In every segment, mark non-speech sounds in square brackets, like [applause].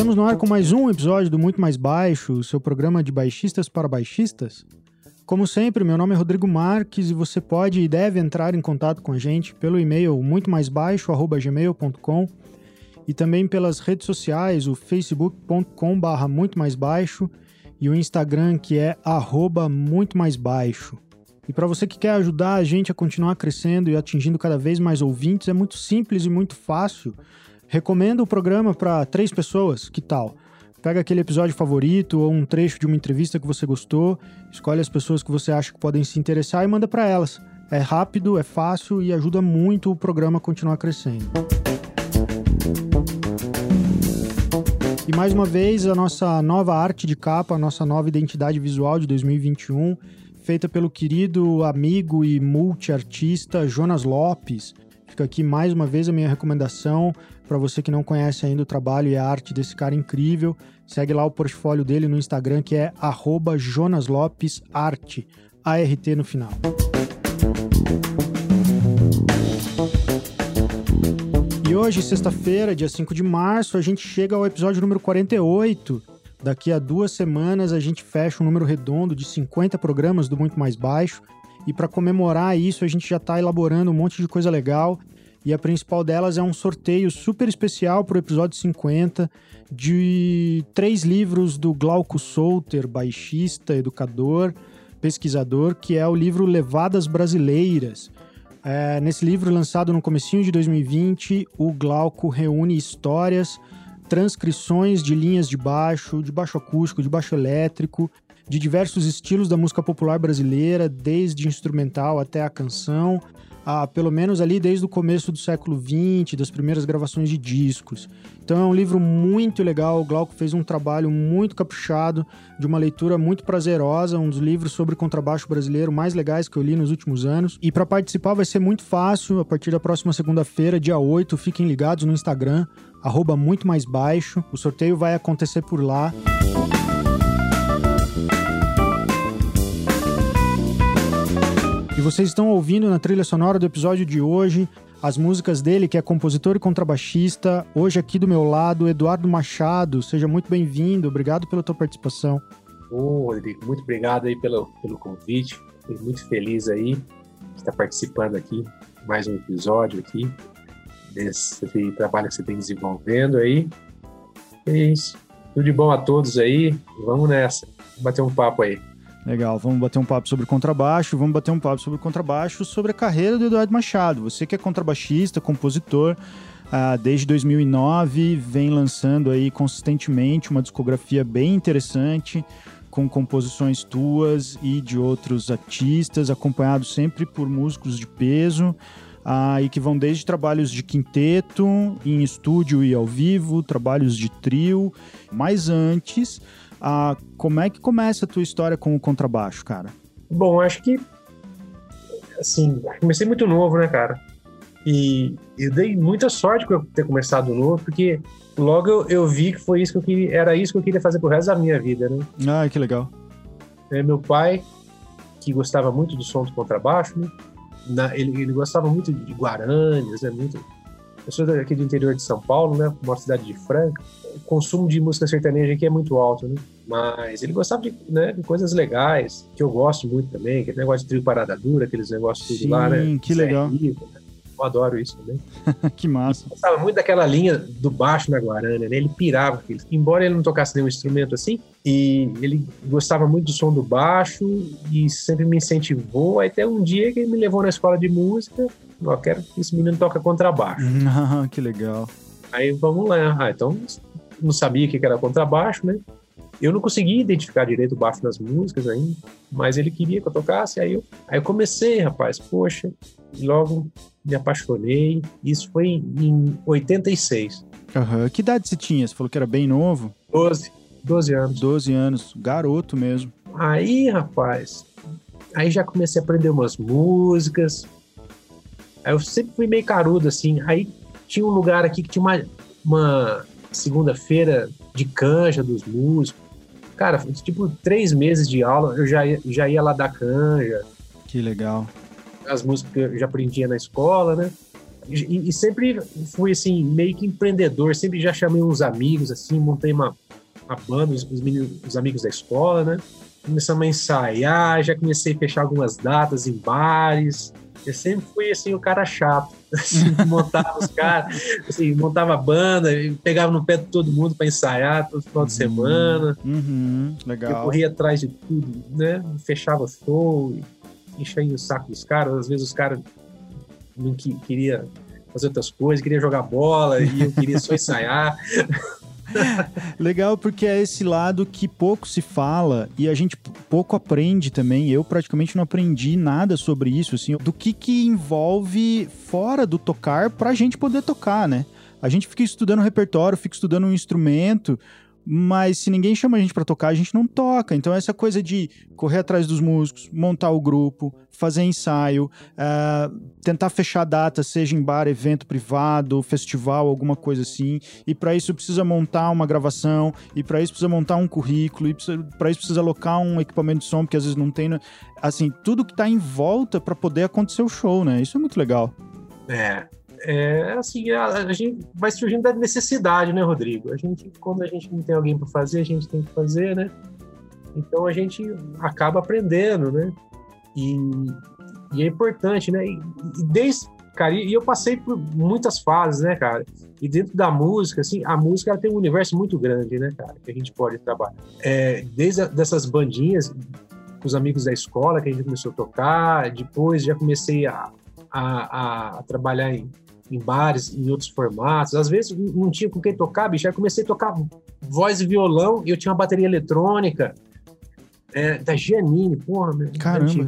Estamos no ar com mais um episódio do Muito Mais Baixo, o seu programa de baixistas para baixistas. Como sempre, meu nome é Rodrigo Marques e você pode e deve entrar em contato com a gente pelo e-mail muito mais baixo@gmail.com e também pelas redes sociais, o facebook.com/barra muito mais baixo e o Instagram que é arroba muito mais baixo. E para você que quer ajudar a gente a continuar crescendo e atingindo cada vez mais ouvintes, é muito simples e muito fácil. Recomenda o programa para três pessoas, que tal? Pega aquele episódio favorito ou um trecho de uma entrevista que você gostou, escolhe as pessoas que você acha que podem se interessar e manda para elas. É rápido, é fácil e ajuda muito o programa a continuar crescendo. E mais uma vez, a nossa nova arte de capa, a nossa nova identidade visual de 2021, feita pelo querido amigo e multiartista Jonas Lopes. Fica aqui mais uma vez a minha recomendação para você que não conhece ainda o trabalho e a arte desse cara incrível. Segue lá o portfólio dele no Instagram que é @jonaslopesarte, ART no final. E hoje, sexta-feira, dia 5 de março, a gente chega ao episódio número 48. Daqui a duas semanas a gente fecha um número redondo de 50 programas do Muito Mais Baixo. E para comemorar isso, a gente já está elaborando um monte de coisa legal. E a principal delas é um sorteio super especial para o episódio 50 de três livros do Glauco Souter, baixista, educador, pesquisador, que é o livro Levadas Brasileiras. É, nesse livro, lançado no comecinho de 2020, o Glauco reúne histórias, transcrições de linhas de baixo, de baixo acústico, de baixo elétrico, de diversos estilos da música popular brasileira, desde instrumental até a canção, pelo menos ali desde o começo do século XX, das primeiras gravações de discos. Então é um livro muito legal, o Glauco fez um trabalho muito caprichado, de uma leitura muito prazerosa, um dos livros sobre contrabaixo brasileiro mais legais que eu li nos últimos anos. E para participar vai ser muito fácil, a partir da próxima segunda-feira, dia 8, fiquem ligados no Instagram, arroba muito mais baixo, o sorteio vai acontecer por lá. E vocês estão ouvindo na trilha sonora do episódio de hoje as músicas dele, que é compositor e contrabaixista. Hoje aqui do meu lado, Eduardo Machado. Seja muito bem-vindo. Obrigado pela tua participação. Ô, Rodrigo, muito obrigado aí pelo, pelo convite. Fiquei muito feliz aí de estar participando aqui mais um episódio aqui desse trabalho que você tem desenvolvendo aí. É isso. Tudo de bom a todos aí. Vamos nessa. Bater um papo aí. Legal, vamos bater um papo sobre contrabaixo, vamos bater um papo sobre contrabaixo, sobre a carreira do Eduardo Machado. Você que é contrabaixista, compositor, uh, desde 2009 vem lançando aí consistentemente uma discografia bem interessante, com composições tuas e de outros artistas, acompanhado sempre por músicos de peso. Uh, e que vão desde trabalhos de quinteto, em estúdio e ao vivo, trabalhos de trio, mas antes ah, como é que começa a tua história com o contrabaixo, cara? Bom, acho que assim, comecei muito novo, né, cara? E eu dei muita sorte por ter começado novo, porque logo eu, eu, vi que foi isso que eu queria, era isso que eu queria fazer pro resto da minha vida, né? Ah, que legal. É, meu pai, que gostava muito do som do contrabaixo, né? Na, ele, ele, gostava muito de Guaranias, né? Muito. Eu sou daqui do interior de São Paulo, né? Uma cidade de Franca o consumo de música sertaneja aqui é muito alto, né? Mas ele gostava de, né, de coisas legais, que eu gosto muito também, aquele negócio de trio parada dura, aqueles negócios tudo Sim, lá, né? que legal. Rico, né? Eu adoro isso também. [laughs] que massa. Eu gostava muito daquela linha do baixo na Guarana, né? Ele pirava. Embora ele não tocasse nenhum instrumento assim, e ele gostava muito do som do baixo e sempre me incentivou. Até um dia que ele me levou na escola de música, eu quero que esse menino toque contrabaixo. [laughs] Ah, que legal. Aí vamos lá. Ah, então não sabia o que era contrabaixo, né? Eu não conseguia identificar direito o baixo nas músicas ainda, mas ele queria que eu tocasse, aí eu, aí eu comecei, rapaz, poxa, e logo me apaixonei. Isso foi em 86. Uhum. Que idade você tinha? Você falou que era bem novo? 12, 12 anos. 12 anos, garoto mesmo. Aí, rapaz, aí já comecei a aprender umas músicas. Aí eu sempre fui meio carudo, assim. Aí tinha um lugar aqui que tinha uma, uma segunda-feira de canja dos músicos. Cara, tipo, três meses de aula, eu já ia, já ia lá dar canja. Que legal. As músicas que eu já aprendia na escola, né? E, e, sempre fui, assim, meio que empreendedor. Sempre já chamei uns amigos, assim, montei uma, uma banda, os, os, meninos, os amigos da escola, né? Começamos a ensaiar, já comecei a fechar algumas datas em bares. Eu sempre fui, assim, o cara chato. [laughs] Assim, montava os caras, assim, montava a banda, pegava no pé de todo mundo para ensaiar todo final de uhum. semana. Uhum, legal. Eu corria atrás de tudo, né? Fechava show, enchia o saco dos caras. Às vezes os caras não que, queria fazer outras coisas, queria jogar bola e eu queria só ensaiar. [laughs] [laughs] Legal, porque é esse lado que pouco se fala e a gente pouco aprende também. Eu praticamente não aprendi nada sobre isso, assim, do que que envolve fora do tocar pra gente poder tocar, né? A gente fica estudando repertório, fica estudando um instrumento, mas se ninguém chama a gente para tocar, a gente não toca. Então, essa coisa de correr atrás dos músicos, montar o grupo, fazer ensaio, uh, tentar fechar data, seja em bar, evento privado, festival, alguma coisa assim. E para isso precisa montar uma gravação, e para isso precisa montar um currículo, e para isso precisa alocar um equipamento de som, porque às vezes não tem. Né? Assim, tudo que tá em volta para poder acontecer o show, né? Isso é muito legal. É, é assim, a, a, gente vai surgindo da necessidade, né, Rodrigo? A gente, quando a gente não tem alguém para fazer, a gente tem que fazer, né? Então a gente acaba aprendendo, né? E, e é importante, né? E, e desde, cara, e eu passei por muitas fases, né, cara? E dentro da música, assim, a música tem um universo muito grande, né, cara, que a gente pode trabalhar. É, desde a, dessas bandinhas, com os amigos da escola, que a gente começou a tocar, depois já comecei a, a, a trabalhar em em bares, em outros formatos. Às vezes não tinha com quem tocar, bicho. Aí comecei a tocar voz e violão e eu tinha uma bateria eletrônica é, da Giannini, porra, meu. Caramba.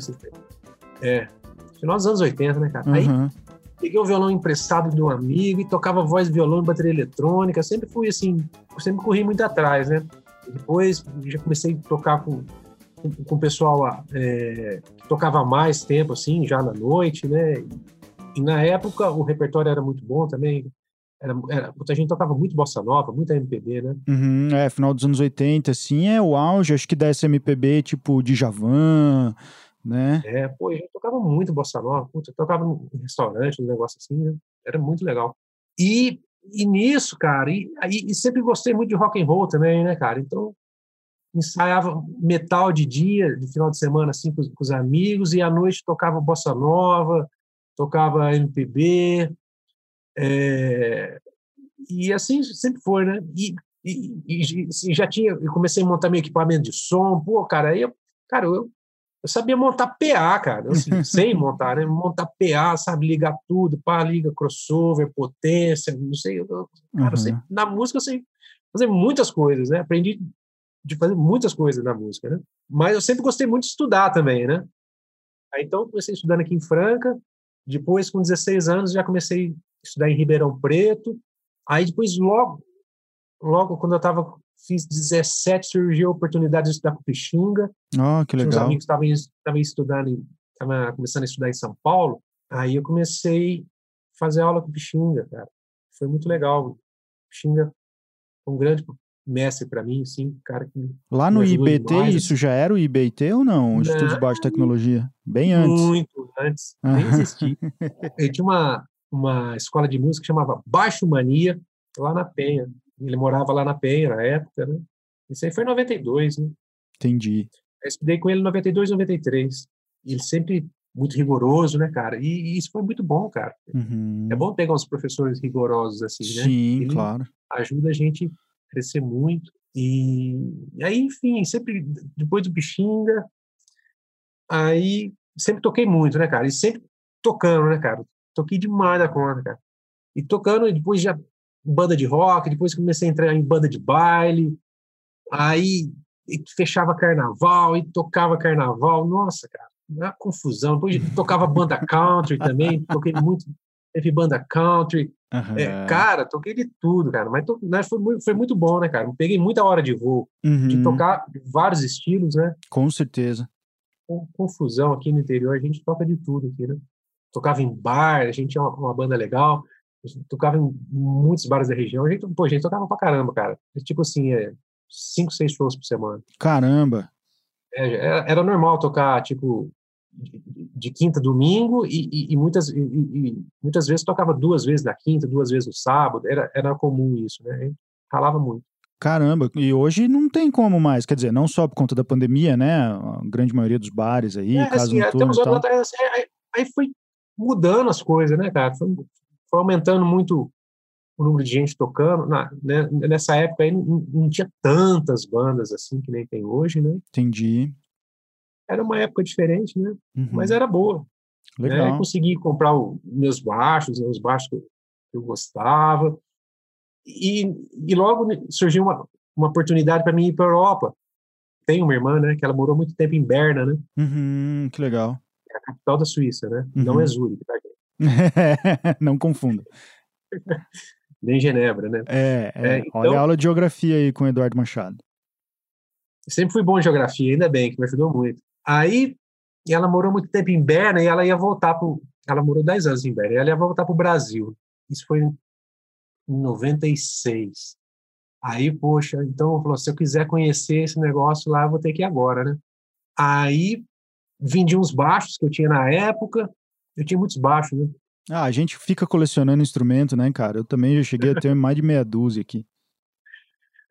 É, final dos anos 80, né, cara? Uhum. Aí peguei o violão emprestado de um amigo e tocava voz, violão e bateria eletrônica. Sempre fui assim, sempre corri muito atrás, né? Depois já comecei a tocar com, com, com o pessoal é, que tocava mais tempo, assim, já na noite, né? E na época o repertório era muito bom também. Era, era, muita gente tocava muito bossa nova, muita MPB, né? Uhum, é, final dos anos 80, assim, é o auge, acho que dessa MPB, tipo, de Javan, né? É, pô, a gente tocava muito bossa nova, puta, tocava em restaurante, um negócio assim, né? Era muito legal. E, e nisso, cara, e, e, e sempre gostei muito de rock and roll também, né, cara? Então, ensaiava metal de dia, de final de semana, assim, com, com os amigos, e à noite tocava bossa nova, tocava MPB, é, e assim sempre foi, né? E, e, e, já tinha, eu comecei a montar meu equipamento de som, pô, cara, aí eu, cara, eu, eu sabia montar PA, cara, eu assim, [laughs] sei montar, né? Montar PA, sabe, ligar tudo, pá, liga crossover, potência, não sei, eu, cara, uhum. eu sei, na música eu sei fazer muitas coisas, né? Aprendi de fazer muitas coisas na música, né? Mas eu sempre gostei muito de estudar também, né? Aí então comecei estudando aqui em Franca, depois, com 16 anos, já comecei a estudar em Ribeirão Preto. Aí, depois, logo, logo quando eu estava fiz 17, surgiu a oportunidade de estudar com Pixinga. Oh, que legal. Os amigos estavam estudando, estavam começando a estudar em São Paulo. Aí eu comecei a fazer aula com Pixinga, cara. Foi muito legal. Pixinga um grande mestre para mim, sim, cara que Lá no IBT isso já era o IBT ou não? O Instituto de Baixa Tecnologia? Bem antes. Muito antes, nem existia. [laughs] Eu tinha uma, uma escola de música que chamava Baixo Mania, lá na Penha. Ele morava lá na Penha na época, né? Isso aí foi em 92, né? Entendi. Eu estudei com ele em 92, 93. E ele sempre muito rigoroso, né, cara? E, e isso foi muito bom, cara. Uhum. É bom pegar uns professores rigorosos assim, né? Sim, claro. Ajuda a gente crescer muito. E, e aí, enfim, sempre depois do Bixinga, aí sempre toquei muito, né, cara? E sempre tocando, né, cara? Toquei demais da conta, cara. E tocando, e depois já banda de rock, depois comecei a entrar em banda de baile, aí fechava carnaval e tocava carnaval, nossa, cara, uma confusão. Depois tocava banda country também, toquei muito, teve banda country, Uhum. É, cara, toquei de tudo, cara. Mas, to, né, foi, muito, foi muito bom, né, cara? Peguei muita hora de voo, uhum. de tocar vários estilos, né? Com certeza. Com, confusão aqui no interior, a gente toca de tudo aqui, né? Tocava em bar, a gente tinha uma, uma banda legal, a gente tocava em muitos bares da região. A gente, pô, a gente tocava pra caramba, cara. Tipo assim, é, cinco, seis shows por semana. Caramba! É, era, era normal tocar, tipo, de quinta a domingo e, e, e muitas, e, muitas vezes tocava duas vezes na quinta, duas vezes no sábado, era, era comum isso, né? Ralava muito. Caramba, e hoje não tem como mais, quer dizer, não só por conta da pandemia, né? A grande maioria dos bares aí, é, caso assim, até uns anos atrás, assim, aí, aí, foi mudando as coisas, né, cara? Foi, foi, aumentando muito o número de gente tocando. Na, né, nessa época aí não, não, tinha tantas bandas assim que nem tem hoje, né? Entendi. Era uma época diferente, né? Uhum. Mas era boa. Né? Legal. Né? Consegui comprar os meus baixos, os baixos que eu, que eu gostava. E, e logo surgiu uma, uma oportunidade para mim ir para a Europa. Tenho uma irmã, né, que ela morou muito tempo em Berna, né? Uhum, que legal. É a capital da Suíça, né? Uhum. Não é Zurique, tá, [laughs] Não confunda. [laughs] Nem Genebra, né? É, é. é então, olha a aula de geografia aí com o Eduardo Machado. Sempre fui bom em geografia, ainda bem, que me ajudou muito. Aí, ela morou muito tempo em Berna e ela ia voltar para Ela morou 10 anos em Berna e ela ia voltar para o Brasil. Isso foi em 96. Aí, poxa, então falou, se eu quiser conhecer esse negócio lá, eu vou ter que ir agora, né? Aí vendi uns baixos que eu tinha na época. Eu tinha muitos baixos, né? Ah, a gente fica colecionando instrumento, né, cara? Eu também já cheguei a ter mais de meia dúzia aqui.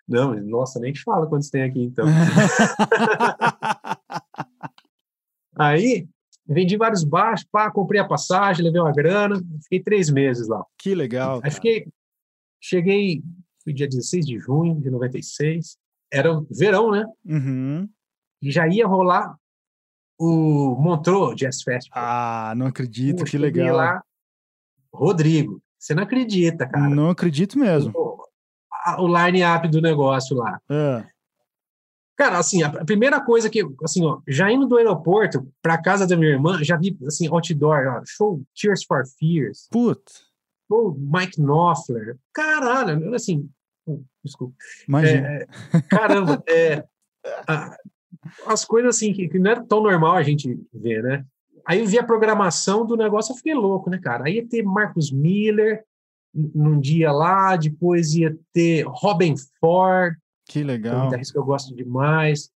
Não, nossa, nem te fala quantos tem aqui, então. [laughs] Aí, vendi vários baixos, pá, comprei a passagem, levei uma grana, fiquei três meses lá. Que legal. Aí fiquei, Cheguei, foi dia 16 de junho de 96, era verão, né? Uhum. E já ia rolar o Montreux Jazz Festival. Ah, não acredito, que legal. lá, Rodrigo, você não acredita, cara. Não acredito mesmo. O, o line-up do negócio lá. É. Cara, assim, a primeira coisa que, assim, ó, já indo do aeroporto pra casa da minha irmã, já vi, assim, outdoor, ó, show Tears for Fears. Putz o Mike Knopfler. Caralho, assim, hum, desculpa. Imagina. É, caramba, é, a, as coisas assim que, que, não é tão normal a gente ver, né? Aí eu vi a programação do negócio, eu fiquei louco, né, cara? Aí ia ter Marcus Miller num dia lá, depois ia ter Robin Ford, que legal, que que eu gosto demais.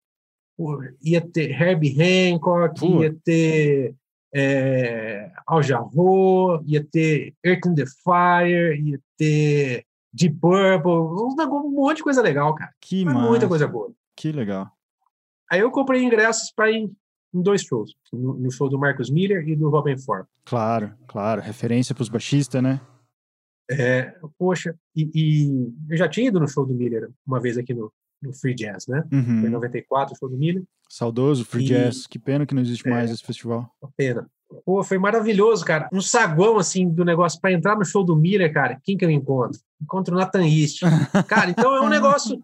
Ia ter Herbie Hancock, ia ter é, Al Jarreau, ia ter Earth in the Fire, ia ter Deep Purple, um, monte de coisa legal, cara. Que massa. Muita coisa boa. Que legal. Aí eu comprei ingressos para ir em dois shows, no, no, show do Marcus Miller e do Robin Ford. Claro, claro, referência para os baixistas, né? É, poxa, e, e, eu já tinha ido no show do Miller uma vez aqui no, no Free Jazz, né? Uhum. Foi em 94, o show do Miller. Saudoso Free e, Jazz. Que pena que não existe é, mais esse festival. Uma pena. Pô, foi maravilhoso, cara. Um saguão, assim, do negócio. para entrar no show do Miller, cara, quem que eu encontro? Encontro o Nathan East. Cara, então é um negócio...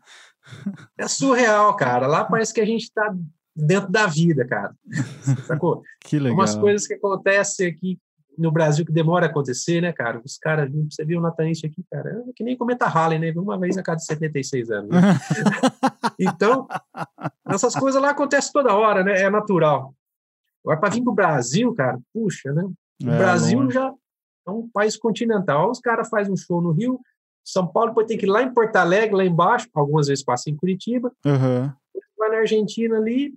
É surreal, cara. Lá parece que a gente tá dentro da vida, cara. [laughs] Sacou? Que legal. Umas coisas que acontecem aqui no Brasil que demora a acontecer, né, cara? Os caras, você viu o Nataniste aqui, cara, é que nem cometa Halley, né? Uma vez a cada 76 anos. Né? [laughs] então, essas coisas lá acontecem toda hora, né? É natural. Agora, para vir para o Brasil, cara, puxa, né? O é, Brasil longe. já é um país continental. Os caras fazem um show no Rio, São Paulo, depois tem que ir lá em Porto Alegre, lá embaixo, algumas vezes passa em Curitiba, uhum. vai na Argentina ali,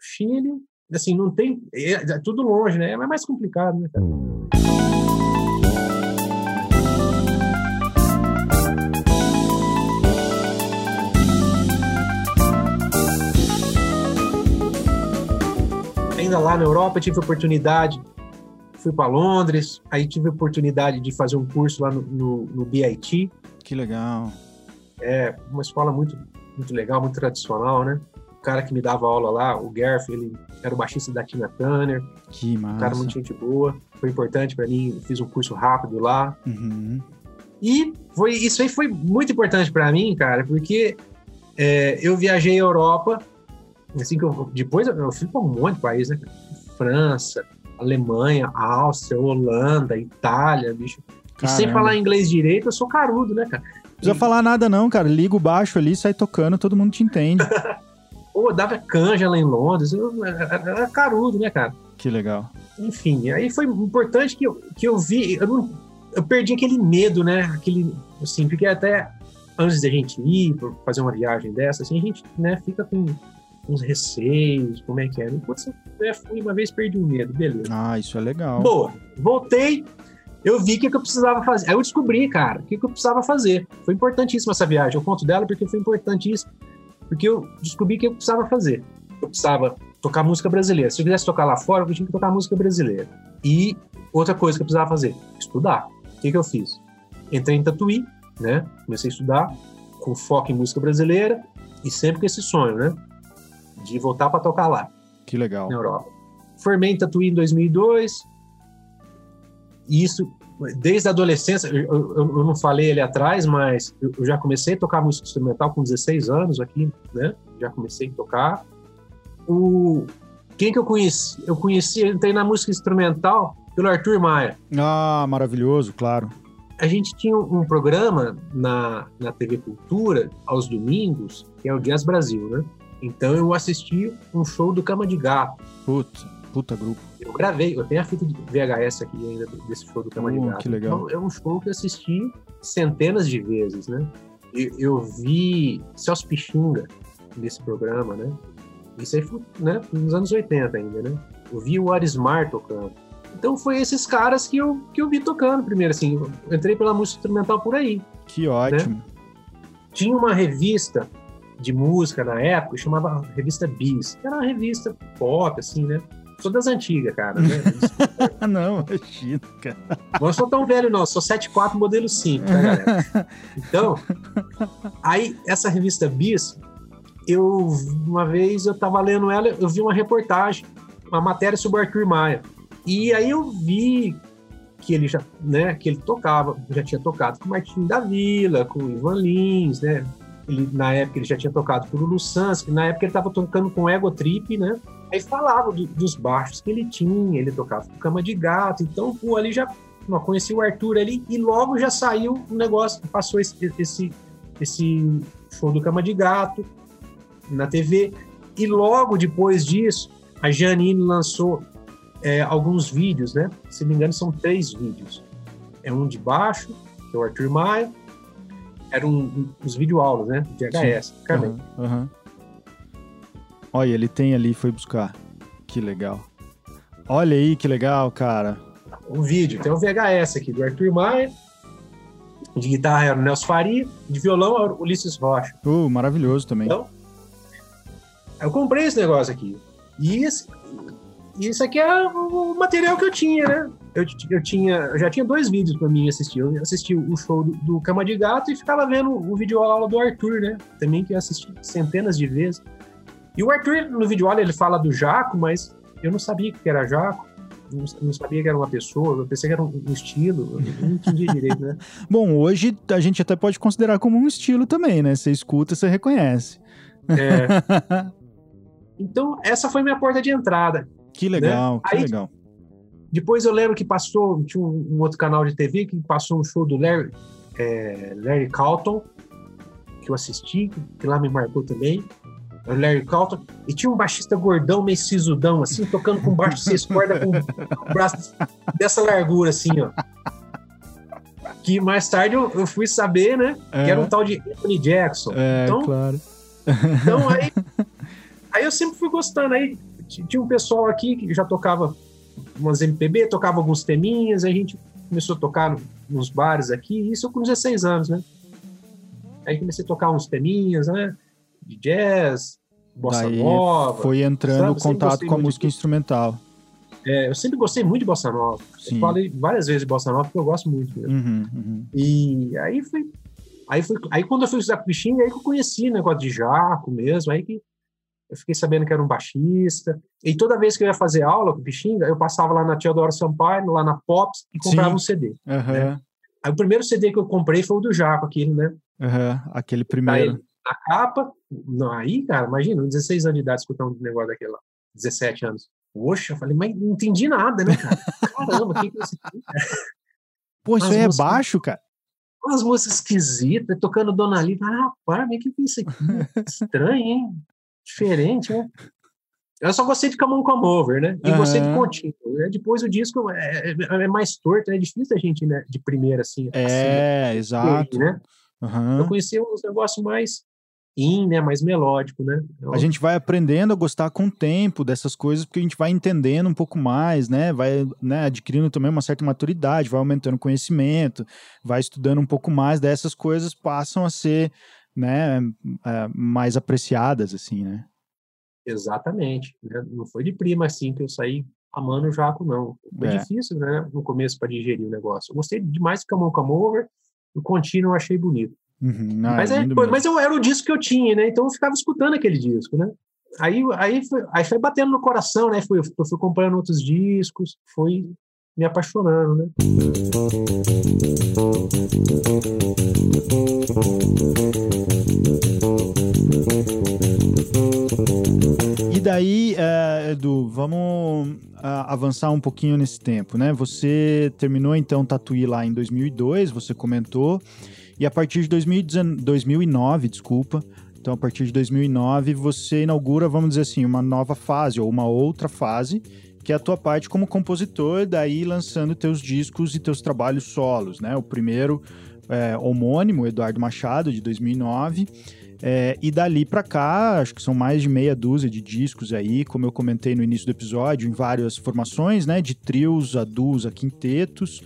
Chile, assim, não tem. É, é, tudo longe, né? É mais complicado, né, cara? Ainda lá na Europa, tive oportunidade, fui para Londres, aí tive oportunidade de fazer um curso lá no, no, no BIT. Que legal. É, uma escola muito, muito legal, muito tradicional, né? Cara que me dava aula lá, o Garth, ele era o baixista da Tina Turner. Que massa. Um cara muito gente boa. Foi importante para mim, fiz um curso rápido lá. Uhum. E foi, isso aí foi muito importante para mim, cara, porque é, eu viajei à Europa, assim que eu, depois eu fui para um monte de países, né? França, Alemanha, Áustria, Holanda, Itália, bicho. E sem falar inglês direito, eu sou carudo, né, cara? Não precisa falar nada não, cara. Liga o baixo ali, sai tocando, todo mundo te entende. [laughs] Pô, dava canja lá em Londres, eu, era carudo, né, cara? Que legal. Enfim, aí foi importante que eu, que eu vi, eu, não, eu perdi aquele medo, né? Aquele, assim, porque até antes da gente ir, fazer uma viagem dessa, assim, a gente, né, fica com uns receios, como é que é. Putz, eu fui uma vez, perdi o medo, beleza. Ah, isso é legal. Boa, voltei, eu vi o que, que eu precisava fazer. Aí eu descobri, cara, o que, que eu precisava fazer. Foi importantíssima essa viagem. Eu conto dela porque foi importantíssimo. Porque eu descobri que eu precisava fazer. Eu precisava tocar música brasileira. Se eu quisesse tocar lá fora, eu tinha que tocar música brasileira. E outra coisa que eu precisava fazer, estudar. O que, que eu fiz? Entrei em Tatuí, né? Comecei a estudar com foco em música brasileira e sempre com esse sonho, né? De voltar para tocar lá. Que legal. Na Europa. Formei em Tatuí em 2002. E isso, desde a adolescência, eu, eu, eu não falei ali atrás, mas eu, eu, já comecei a tocar música instrumental com 16 anos aqui, né? Já comecei a tocar. O, quem que eu conheci? Eu conheci, entrei na música instrumental pelo Arthur Maia. Ah, maravilhoso, claro. A gente tinha um programa na, na TV Cultura, aos domingos, que é o Jazz Brasil, né? Então eu assisti um show do Cama de Gato. Puta, puta grupo. Eu gravei, eu tenho a fita de VHS aqui ainda desse show do Cama de Gato. Que legal. Então é um show que eu assisti centenas de vezes, né? Eu, eu vi Celso Pixinga nesse programa, né? Isso aí foi né, nos anos 80 ainda, né? Eu vi o Arismar tocando. Então foi esses caras que eu, que eu vi tocando primeiro, assim. Entrei pela música instrumental por aí. Que ótimo. Né? Tinha uma revista de música na época, chamava Revista Bis, era uma revista pop, assim, né? Sou das antigas, cara, né? [laughs] não, imagina, cara. Não sou tão velho, não. Sou 74 modelo 5, tá, galera? [laughs] Então, aí, essa revista Bis, eu, uma vez, eu tava lendo ela, eu vi uma reportagem, uma matéria sobre o Arthur Maia. E aí eu vi que ele já, né, que ele tocava, já tinha tocado com o Martinho da Vila, com o Ivan Lins, né? Ele, na época ele já tinha tocado com o Lulu Sanz, que na época ele estava tocando com Ego Trip, né? Aí falava do, dos baixos que ele tinha, ele tocava com Cama de Gato, então, pô, ali já não, conheci o Arthur ali e logo já saiu o negócio, passou esse, esse, esse show do Cama de Gato na TV. E logo depois disso, a Janine lançou é, alguns vídeos, né? Se não me engano, são três vídeos. É um de baixo, que é o Arthur Maia. Eram um, uns videoaulas, né? De HS. Uhum, uhum. Olha, ele tem ali, foi buscar. Que legal. Olha aí, que legal, cara. Um vídeo, tem um VHS aqui do Arthur Maia. De guitarra era o Nelson Faria. De violão era o Ulisses Rocha. Uh, maravilhoso também. Então, eu comprei esse negócio aqui. E esse, isso aqui é o material que eu tinha, né? Eu, eu, tinha, eu já tinha dois vídeos para mim assistir. Eu assisti o show do, do, Cama de Gato e ficava vendo o vídeo aula do Arthur, né? Também que eu assisti centenas de vezes. E o Arthur, no vídeo aula, ele fala do Jaco, mas eu não sabia que era Jaco. Não, não sabia que era uma pessoa, eu pensei que era um, um estilo, eu não entendi [laughs] direito, né? Bom, hoje a gente até pode considerar como um estilo também, né? Você escuta, você reconhece. É. [laughs] Então, essa foi minha porta de entrada. Que legal, né? que Aí, legal. Depois eu lembro que passou, tinha um, um, outro canal de TV que passou um show do Larry, é, Larry Calton, que eu assisti, que lá me marcou também. O Larry Calton. E tinha um baixista gordão, meio sisudão, assim, tocando com baixo seis [laughs] cordas, com o braço dessa largura, assim, ó. Que mais tarde eu, eu fui saber, né? É. Que era um tal de Anthony Jackson. É, então, claro. Então [laughs] aí, aí eu sempre fui gostando. Aí tinha um pessoal aqui que já tocava umas MPB, tocava alguns teminhas, aí a gente começou a tocar nos bares aqui, isso com 16 anos, né? Aí comecei a tocar uns teminhas, né? De jazz, bossa Daí nova. Foi entrando em contato com a música de... instrumental. É, eu sempre gostei muito de bossa nova. Sim. Eu falei várias vezes de bossa nova porque eu gosto muito. Uhum, uhum. E aí foi, aí foi, aí quando eu fui estudar com bichinho, aí que eu conheci o negócio de jaco mesmo, aí que eu fiquei sabendo que era um baixista. E toda vez que eu ia fazer aula com o Pixinga, eu passava lá na Teodoro Sampaio, lá na Pops, e comprava Sim. um CD. Uhum. Né? Aí o primeiro CD que eu comprei foi o do Jaco, aquele, né? Uhum. Aquele primeiro. na capa, não, aí, cara, imagina, 16 anos de idade escutar um negócio daquele lá. 17 anos. Poxa, eu falei, mas não entendi nada, né, cara? [laughs] Caramba, o que, que é isso aqui? Pô, isso aí é baixo, cara? Umas músicas esquisitas, tocando Dona Lívia. Ah, rapaz, mas o que, que é isso aqui? [laughs] Estranho, hein? Diferente, né? Eu só gostei de Come On Come Over, né? E uhum. gostei de contínuo. Né? Depois o disco é, é, é, mais torto, é difícil a gente, né, de primeira, assim. É, assim, exato. né? Uhum. Eu conheci uns negócios mais in, né, mais melódico, né? Então... A gente vai aprendendo a gostar com o tempo dessas coisas, porque a gente vai entendendo um pouco mais, né? Vai né, adquirindo também uma certa maturidade, vai aumentando conhecimento, vai estudando um pouco mais, dessas coisas passam a ser né, é, mais apreciadas, assim, né? Exatamente. Né? Não foi de prima assim que eu saí amando o Jaco, não. Foi é. difícil, né, no começo para digerir o negócio. Eu gostei demais do Come On Come Over, o contínuo eu achei bonito. Uhum, não, mas, é, mas eu era o disco que eu tinha, né? Então eu ficava escutando aquele disco, né? Aí, aí, foi, aí foi batendo no coração, né? Fui, eu fui comprando outros discos, foi me apaixonando, né? Edu, vamos avançar um pouquinho nesse tempo, né? Você terminou então Tatuí lá em 2002, você comentou. E a partir de 2019, 2009, desculpa, então a partir de 2009 você inaugura, vamos dizer assim, uma nova fase ou uma outra fase, que é a tua parte como compositor, daí lançando teus discos e teus trabalhos solos, né? O primeiro é, homônimo, Eduardo Machado, de 2009. É, e dali para cá, acho que são mais de meia dúzia de discos aí, como eu comentei no início do episódio, em várias formações, né? De trios a duos a quintetos.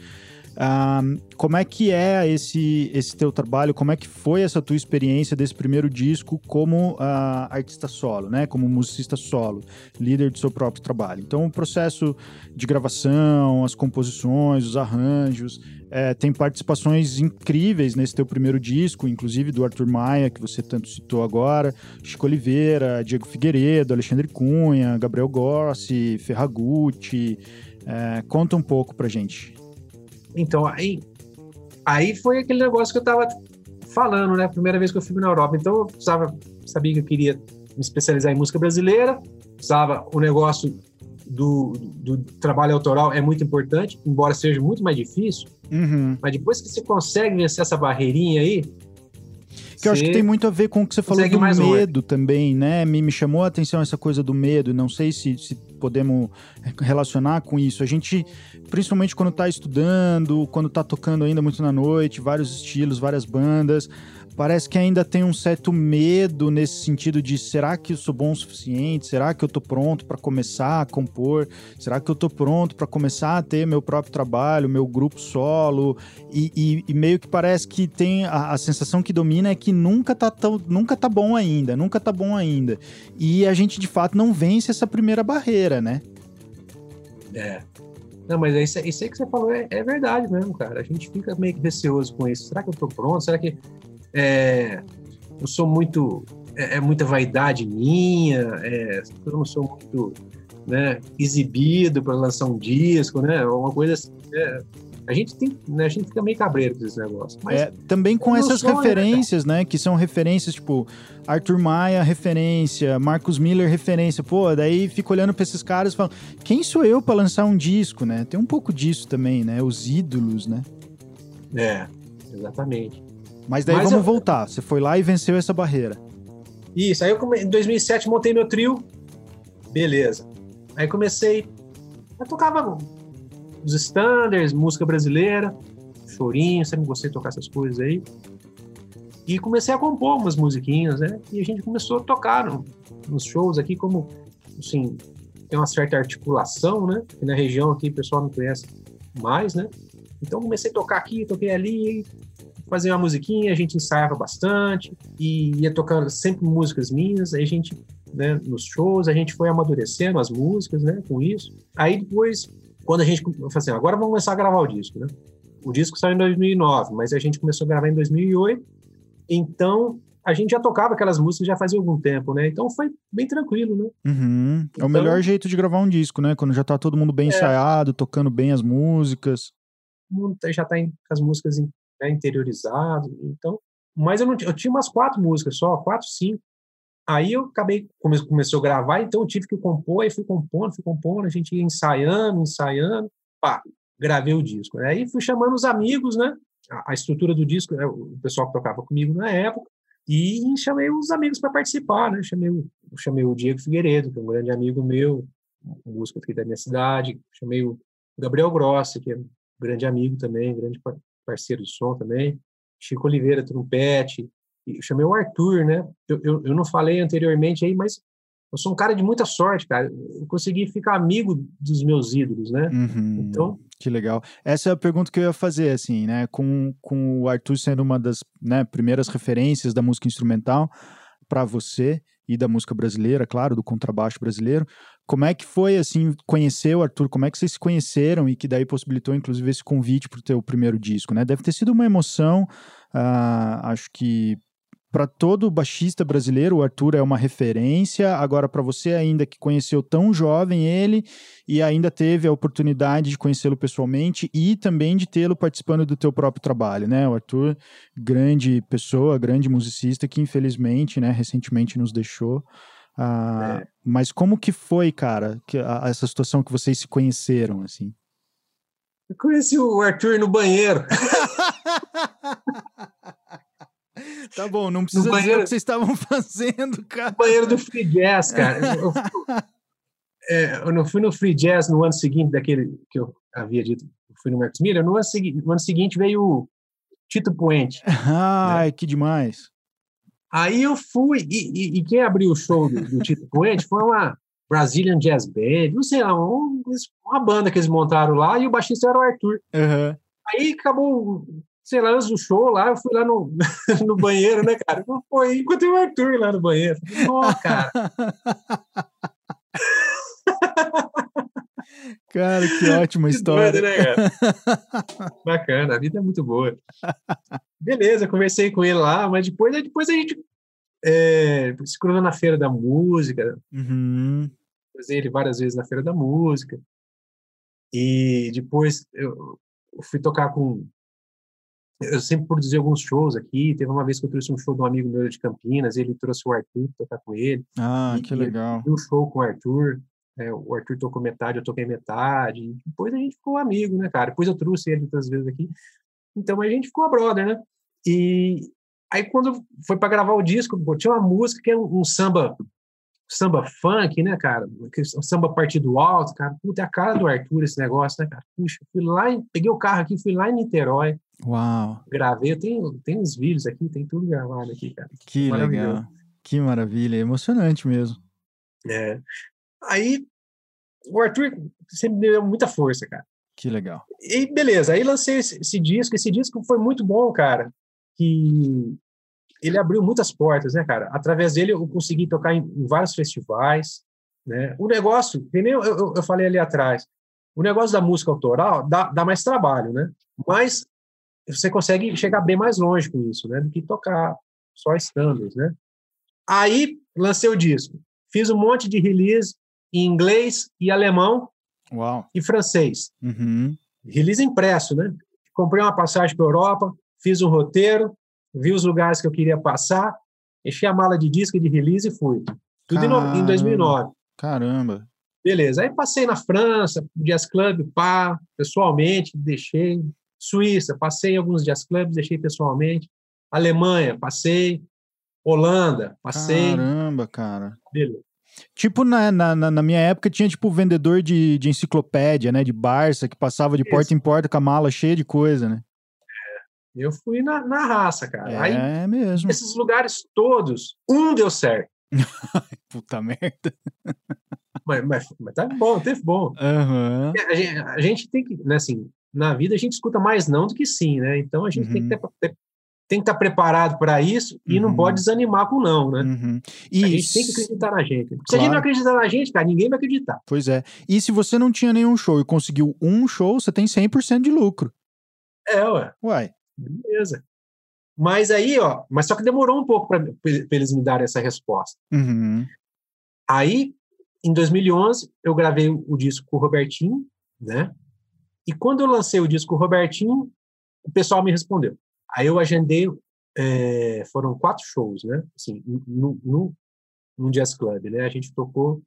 Como é que é esse, esse teu trabalho? Como é que foi essa tua experiência desse primeiro disco como uh, artista solo, né? Como musicista solo, líder do seu próprio trabalho. Então, o processo de gravação, as composições, os arranjos, é, tem participações incríveis nesse teu primeiro disco, inclusive do Arthur Maia, que você tanto citou agora, Chico Oliveira, Diego Figueiredo, Alexandre Cunha, Gabriel Gossi, Ferragutti. É, conta um pouco pra gente. Então, aí, aí foi aquele negócio que eu tava falando, né? Primeira vez que eu fui na Europa. Então, eu precisava, sabia que eu queria me especializar em música brasileira, precisava o negócio do, do, trabalho autoral é muito importante, embora seja muito mais difícil. Uhum. Mas depois que você consegue vencer essa barreirinha aí, que eu acho que tem muito a ver com o que você falou do medo também, né? Me, me chamou a atenção essa coisa do medo. Não sei se, se podemos relacionar com isso. A gente, principalmente quando está estudando, quando está tocando ainda muito na noite, vários estilos, várias bandas, parece que ainda tem um certo medo nesse sentido de será que eu sou bom o suficiente? Será que eu tô pronto para começar a compor? Será que eu tô pronto para começar a ter meu próprio trabalho, meu grupo solo? E, e, e meio que parece que tem a, a, sensação que domina é que nunca tá, tão, nunca tá bom ainda, nunca tá bom ainda. E a gente de fato não vence essa primeira barreira, né? É. Não, mas isso, isso aí que você falou é, é verdade mesmo, cara. A gente fica meio que receoso com isso. Será que eu tô pronto? Será que é, eu sou muito. É, é muita vaidade minha, é, eu não sou muito né, exibido para lançar um disco, né? Uma coisa assim. É, a gente tem, né, a gente fica meio cabreiro com esse negócio. Mas é, também com essas sonho, referências, né, né, que são referências tipo Arthur Maia, referência, Marcos Miller, referência. Pô, daí fico olhando para esses caras e falo, quem sou eu para lançar um disco, né? Tem um pouco disso também, né? Os ídolos, né? É, exatamente. Mas daí Mas vamos eu... voltar. Você foi lá e venceu essa barreira. Isso. Aí eu, em 2007, montei meu trio. Beleza. Aí comecei. Eu tocava os standards, música brasileira, chorinho, sempre gostei de tocar essas coisas aí. E comecei a compor umas musiquinhas, né? E a gente começou a tocar no, nos shows aqui, como, assim, tem uma certa articulação, né? E na região aqui o pessoal me conhece mais, né? Então comecei a tocar aqui, toquei ali, fazia uma musiquinha, a gente ensaiava bastante e ia tocando sempre músicas minhas, aí a gente, né, nos shows, a gente foi amadurecendo as músicas, né, com isso. Aí depois, quando a gente, eu falei assim, agora vamos começar a gravar o disco, né? O disco saiu em 2009, mas a gente começou a gravar em 2008, então a gente já tocava aquelas músicas já fazia algum tempo, né? Então foi bem tranquilo, né? Uhum. Então, é o então melhor jeito de gravar um disco, né? Quando já tá todo mundo bem é, ensaiado, tocando bem as músicas. Já tá em, com as músicas né, interiorizado. Então, mas eu não eu tinha umas quatro músicas só, quatro, cinco. Aí eu acabei, come, começou a gravar, então eu tive que compor, aí fui compondo, fui compondo, a gente ia ensaiando, ensaiando, pá, gravei o disco. Aí fui chamando os amigos, né? A, a estrutura do disco, né, o pessoal que tocava comigo na época, e chamei os amigos para participar, né? Chamei, chamei o Diego Figueiredo, que é um grande amigo meu, um músico aqui da minha cidade, chamei o Gabriel Grossi, que é um grande amigo também, grande parceiro de som também, Chico Oliveira, trompete, eu chamei o Arthur, né? Eu, eu, eu, não falei anteriormente aí, mas eu sou um cara de muita sorte, cara. Eu consegui ficar amigo dos meus ídolos, né? Uhum, então. Que legal. Essa é a pergunta que eu ia fazer, assim, né? Com, com o Arthur sendo uma das né, primeiras referências da música instrumental para você e da música brasileira, claro, do contrabaixo brasileiro. Como é que foi, assim, conhecer o Arthur? Como é que vocês se conheceram e que daí possibilitou, inclusive, esse convite para o teu primeiro disco, né? Deve ter sido uma emoção, uh, acho que para todo baixista brasileiro, o Arthur é uma referência. Agora, para você ainda que conheceu tão jovem ele e ainda teve a oportunidade de conhecê-lo pessoalmente e também de tê-lo participando do teu próprio trabalho, né? O Arthur, grande pessoa, grande musicista que infelizmente, né, recentemente nos deixou. Ah, é. Mas como que foi, cara, que, a, essa situação que vocês se conheceram, assim? Eu conheci o Arthur no banheiro. [laughs] Tá bom, não precisa no banheiro, dizer o que vocês estavam [laughs] fazendo, cara. No banheiro do Free Jazz, cara. Eu, eu, [laughs] é, eu não fui no Free Jazz no ano seguinte daquele que eu havia dito, eu fui no Marcos Miller. No ano, no ano seguinte veio o Tito Puente. Ai, né? que demais. Aí eu fui, e, e, e quem abriu o show do, do Tito Puente foi uma Brazilian Jazz Band, não sei lá, um, uma banda que eles montaram lá, e o baixista era o Arthur. Uhum. Aí acabou sei lá, antes do show lá, eu fui lá no, [laughs] no banheiro, né, cara? Foi, encontrei o Arthur lá no banheiro. Pô, cara. [laughs] Cara, que ótima história. Doido, né? [laughs] Bacana, a vida é muito boa. Beleza, conversei com ele lá, mas depois, depois a gente é, se cruzou na Feira da Música. Uhum. Cruzei ele várias vezes na Feira da Música. E depois eu fui tocar com eu sempre produzi alguns shows aqui. Teve uma vez que eu trouxe um show de um amigo meu de Campinas, ele trouxe o Arthur para tocar com ele. Ah, e, que legal. um show com o Arthur. É, o Arthur tocou metade, eu toquei metade. Depois a gente ficou amigo, né, cara? Depois eu trouxe ele outras vezes aqui. Então a gente ficou a brother, né? E aí quando foi para gravar o disco, pô, tinha uma música que é um, um samba samba funk, né, cara? Samba partido alto, cara. Puta, é a cara do Arthur esse negócio, né, cara? Puxa, fui lá, peguei o carro aqui, fui lá em Niterói. Uau. Gravei, eu tenho, tenho uns vídeos aqui, tem tudo gravado aqui, cara. Que legal. Que maravilha, é emocionante mesmo. É. Aí, o Arthur sempre me deu muita força, cara. Que legal. E beleza, aí lancei esse, esse disco, esse disco foi muito bom, cara. Que ele abriu muitas portas, né, cara? Através dele eu consegui tocar em, em vários festivais, né? O negócio, que nem eu, eu, eu, falei ali atrás, o negócio da música autoral dá, dá mais trabalho, né? Mas você consegue chegar bem mais longe com isso, né? Do que tocar só standards, né? Aí lancei o disco, fiz um monte de release em inglês e alemão Uau. e francês. Uhum. Release impresso, né? Comprei uma passagem para Europa, fiz um roteiro, vi os lugares que eu queria passar, enchi a mala de disco de release e fui. Tudo Caramba. em 2009. Caramba. Beleza. Aí passei na França, Jazz Club, pá, pessoalmente, deixei. Suíça, passei em alguns jazz clubs, deixei pessoalmente. Alemanha, passei. Holanda, passei. Caramba, cara. Beleza. Tipo, na, na, na, minha época tinha tipo vendedor de, de enciclopédia, né? De Barça, que passava de Isso. porta em porta com a mala cheia de coisa, né? Eu fui na, na raça, cara. É Aí, mesmo. Esses lugares todos, um deu certo. [laughs] Puta merda. Mas, mas, mas tá bom, teve bom. Uhum. A, gente, a, gente, tem que, né, assim, na vida a gente escuta mais não do que sim, né? Então a gente uhum. tem que uhum. ter, tem que estar preparado para isso e uhum. não pode desanimar com não, né? Uhum. E a gente tem que acreditar na gente. Claro. Se a gente não acreditar na gente, cara, ninguém vai acreditar. Pois é. E se você não tinha nenhum show e conseguiu um show, você tem 100% de lucro. É, ué. Uai. Beleza. Mas aí, ó, mas só que demorou um pouco para eles me darem essa resposta. Uhum. Aí, em 2011, eu gravei o disco com o Robertinho, né? E quando eu lancei o disco com o Robertinho, o pessoal me respondeu. Aí eu agendei, é, foram quatro shows, né? Assim, no, no, no Jazz Club, né? A gente tocou,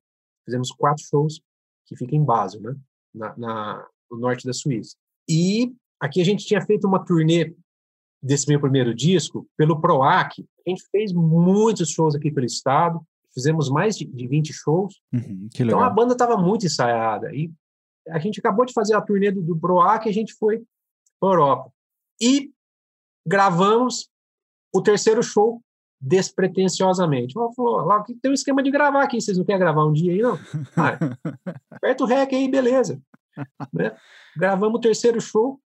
fizemos quatro shows que ficam em Basel, né? Na, na, no norte da Suíça. E aqui a gente tinha feito uma turnê desse meu primeiro disco pelo PROAC. A gente fez muitos shows aqui pelo estado, fizemos mais de, de 20 shows. Uhum, então a banda estava muito ensaiada. E a gente acabou de fazer a turnê do, do PROAC e a gente foi para Europa. E gravamos o terceiro show despretensiosamente. Ela falou, lá tem um esquema de gravar aqui, vocês não querem gravar um dia aí, não? [laughs] Ah, aperta o rec aí, beleza. [laughs] Né? Gravamos o terceiro show,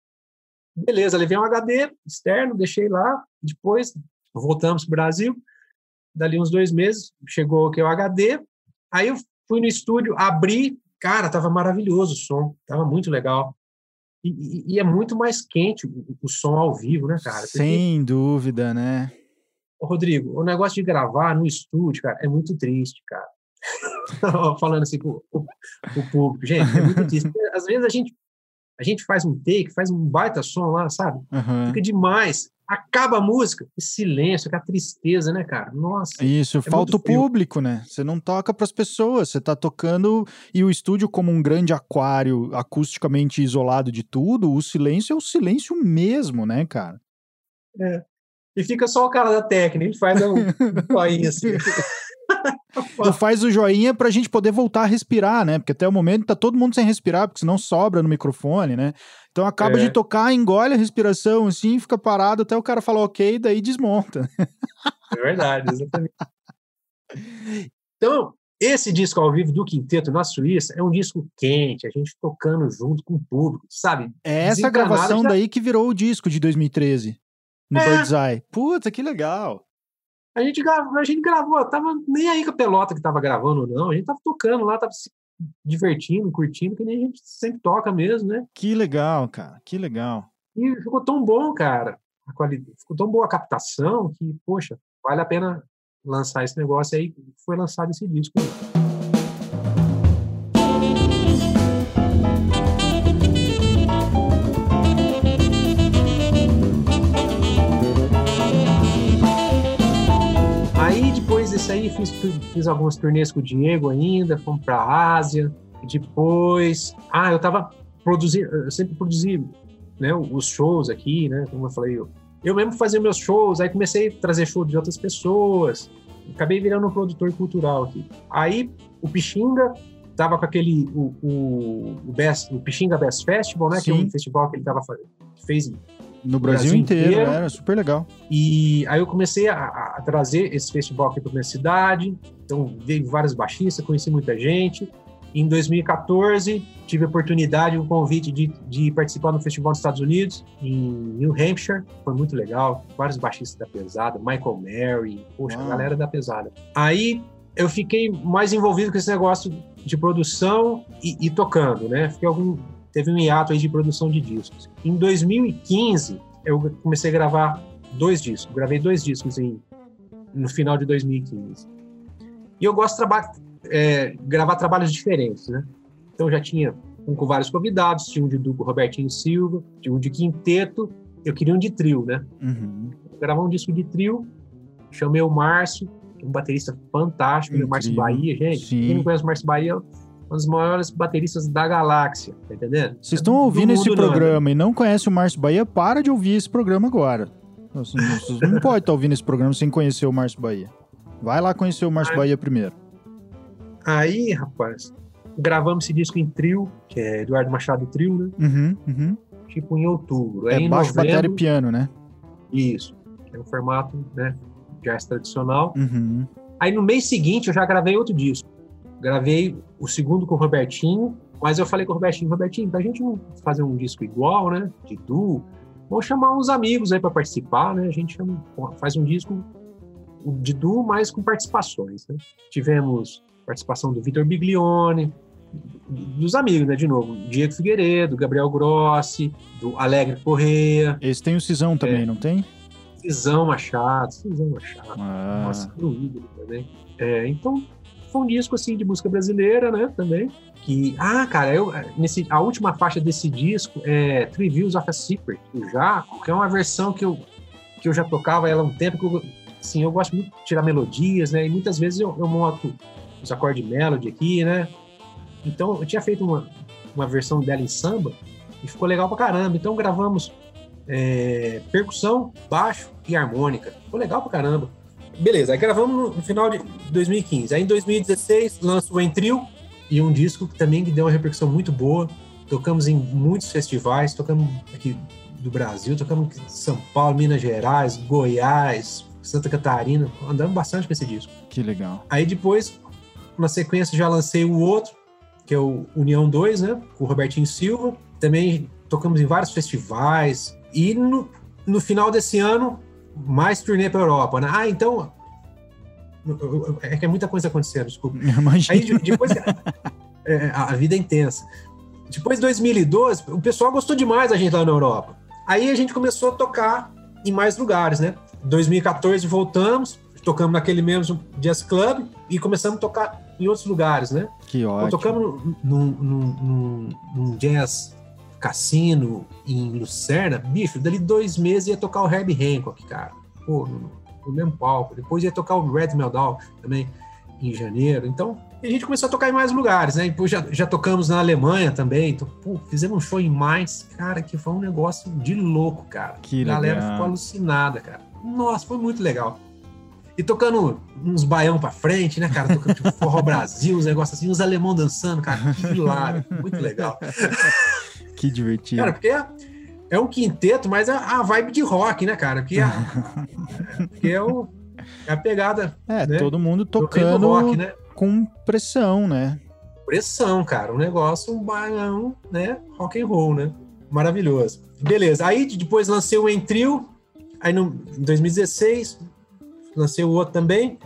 beleza, levei um HD externo, deixei lá, depois voltamos para o Brasil, dali uns dois meses, chegou que o HD, aí eu fui no estúdio, abri, cara, tava maravilhoso o som, tava muito legal. E, e, é muito mais quente o, o, som ao vivo, né, cara? Porque, Sem dúvida, né? Rodrigo, o negócio de gravar no estúdio, cara, é muito triste, cara. [laughs] Falando assim com o, o, público, gente, é muito triste. Às vezes a gente, a gente faz um take, faz um baita som lá, sabe? Uhum. Fica demais acaba a música, que silêncio, que a tristeza, né, cara? Nossa. Isso, é falta o público, né? Você não toca para as pessoas, você tá tocando e o estúdio como um grande aquário acusticamente isolado de tudo, o silêncio é o silêncio mesmo, né, cara? É. E fica só o cara da técnica, ele faz um, um assim. [laughs] tu faz o joinha pra gente poder voltar a respirar, né? Porque até o momento tá todo mundo sem respirar, porque senão sobra no microfone, né? Então acaba é. de tocar, engole a respiração assim, fica parado até o cara falar ok, daí desmonta. É verdade, exatamente. Então, esse disco ao vivo do Quinteto na Suíça é um disco quente, a gente tocando junto com o público, sabe? É essa gravação já... daí que virou o disco de 2013, no é. Bird's Eye. Puta, que legal. A gente, gravou, a gente gravou, tava nem aí com a pelota que tava gravando ou não, a gente tava tocando lá, tava se divertindo, curtindo, que nem a gente sempre toca mesmo, né? Que legal, cara, que legal. E ficou tão bom, cara, a qualidade, ficou tão boa a captação que, poxa, vale a pena lançar esse negócio aí. Foi lançado esse disco. Aí fiz, fiz algumas turnês com o Diego ainda, fomos para a Ásia. Depois, ah, eu tava produzindo, eu sempre produzi né, os shows aqui, né? Como eu falei, eu, eu mesmo fazia meus shows, aí comecei a trazer show de outras pessoas. Acabei virando um produtor cultural aqui. Aí o Pixinga tava com aquele o, o, o, Best, o Pixinga Best Festival, né? Sim. Que é um festival que ele tava fez no Brasil, Brasil inteiro, inteiro, era super legal. E aí eu comecei a, a trazer esse festival aqui para minha cidade. Então veio vários baixistas, conheci muita gente. Em 2014, tive a oportunidade, um convite de, de participar no festival nos Estados Unidos, em New Hampshire. Foi muito legal. Vários baixistas da pesada, Michael Mary, poxa, a galera da pesada. Aí eu fiquei mais envolvido com esse negócio de produção e, e tocando, né? Fiquei algum, teve um hiato aí de produção de discos. Em 2015, eu comecei a gravar dois discos. Gravei dois discos em, no final de 2015. E eu gosto de é, gravar trabalhos diferentes, né? Então já tinha um com vários convidados, tinha um de duplo Robertinho Silva, tinha um de quinteto, eu queria um de trio, né? Uhum. Gravar um disco de trio, chamei o Márcio, um baterista fantástico, o Márcio Bahia, gente. Sim. Quem não conhece o Márcio Bahia um dos maiores bateristas da galáxia, tá entendendo? Vocês estão ouvindo esse programa e não conhecem o Márcio Bahia, para de ouvir esse programa agora. Você não pode estar tá ouvindo esse programa sem conhecer o Márcio Bahia. Vai lá conhecer o Márcio aí, Bahia primeiro. Aí, rapaz, gravamos esse disco em trio, que é Eduardo Machado Trio, né? Uhum, uhum. Tipo em outubro. É baixo, novembro, bateria e piano, né? Isso. É um formato, né, jazz tradicional. Uhum. Aí no mês seguinte eu já gravei outro disco. Gravei o segundo com o Robertinho, mas eu falei com o Robertinho, Robertinho, pra gente não fazer um disco igual, né? De duo, vamos chamar uns amigos aí para participar, né? A gente chama, faz um disco de duo, mas com participações, né? Tivemos participação do Vitor Biglione, dos amigos, né? De novo, Diego Figueiredo, Gabriel Grossi, do Alegre Correia. Esse tem o Cisão também, é, não tem? Cisão Machado, Cisão Machado. Ah. Nossa, ídolo também. É, então, foi um disco assim de música brasileira, né, também. Que, ah, cara, eu, nesse, a última faixa desse disco é Three Views of a Secret, do Jaco, que é uma versão que eu, que eu já tocava ela há um tempo, que eu, assim, eu gosto muito de tirar melodias, né, e muitas vezes eu, eu monto os acordes de melody aqui, né. Então, eu tinha feito uma, uma versão dela em samba e ficou legal pra caramba. Então, gravamos é, percussão, baixo e harmônica. Ficou legal pra caramba. Beleza, aí gravamos no final de 2015. Aí em 2016 lança o Entril e um disco que também deu uma repercussão muito boa. Tocamos em muitos festivais, tocamos aqui do Brasil, tocamos em São Paulo, Minas Gerais, Goiás, Santa Catarina, andamos bastante com esse disco. Que legal. Aí depois, na sequência, já lancei o outro, que é o União 2, né? Com o Robertinho Silva. Também tocamos em vários festivais. E no, no final desse ano, mais turnê para Europa, né? Ah, então. É que é muita coisa acontecendo, desculpa. [laughs] Imagina. Aí depois. é, a vida é intensa. Depois de 2012, o pessoal gostou demais da gente lá na Europa. Aí a gente começou a tocar em mais lugares, né? 2014 voltamos, tocamos naquele mesmo jazz club e começamos a tocar em outros lugares, né? Que Então, ótimo. tocamos num, num, num, num jazz cassino em Lucerna, bicho, dali dois meses ia tocar o Herbie Hancock, cara. Pô, no, no mesmo palco. Depois ia tocar o Red Meldau também em janeiro. Então, a gente começou a tocar em mais lugares, né? Depois já, já tocamos na Alemanha também. Então, pô, fizemos um show em Mainz, cara, que foi um negócio de louco, cara. Que a galera legal. ficou alucinada, cara. Nossa, foi muito legal. E tocando uns baião pra frente, né, cara? Tocando tipo, forró Brasil, uns negócios assim, uns alemão dançando, cara. Que hilário, muito legal. [laughs] Que divertido. Cara, porque é, é um quinteto, mas é a vibe de rock, né, cara? Que é, [laughs] que é, o, é a pegada é, né? todo mundo tocando rock, né? com pressão, né? Pressão, cara. Um negócio, um baião, né? Rock and roll, né? Maravilhoso. Beleza. Aí depois lancei o Entril. Aí no, em 2016, lancei o outro também.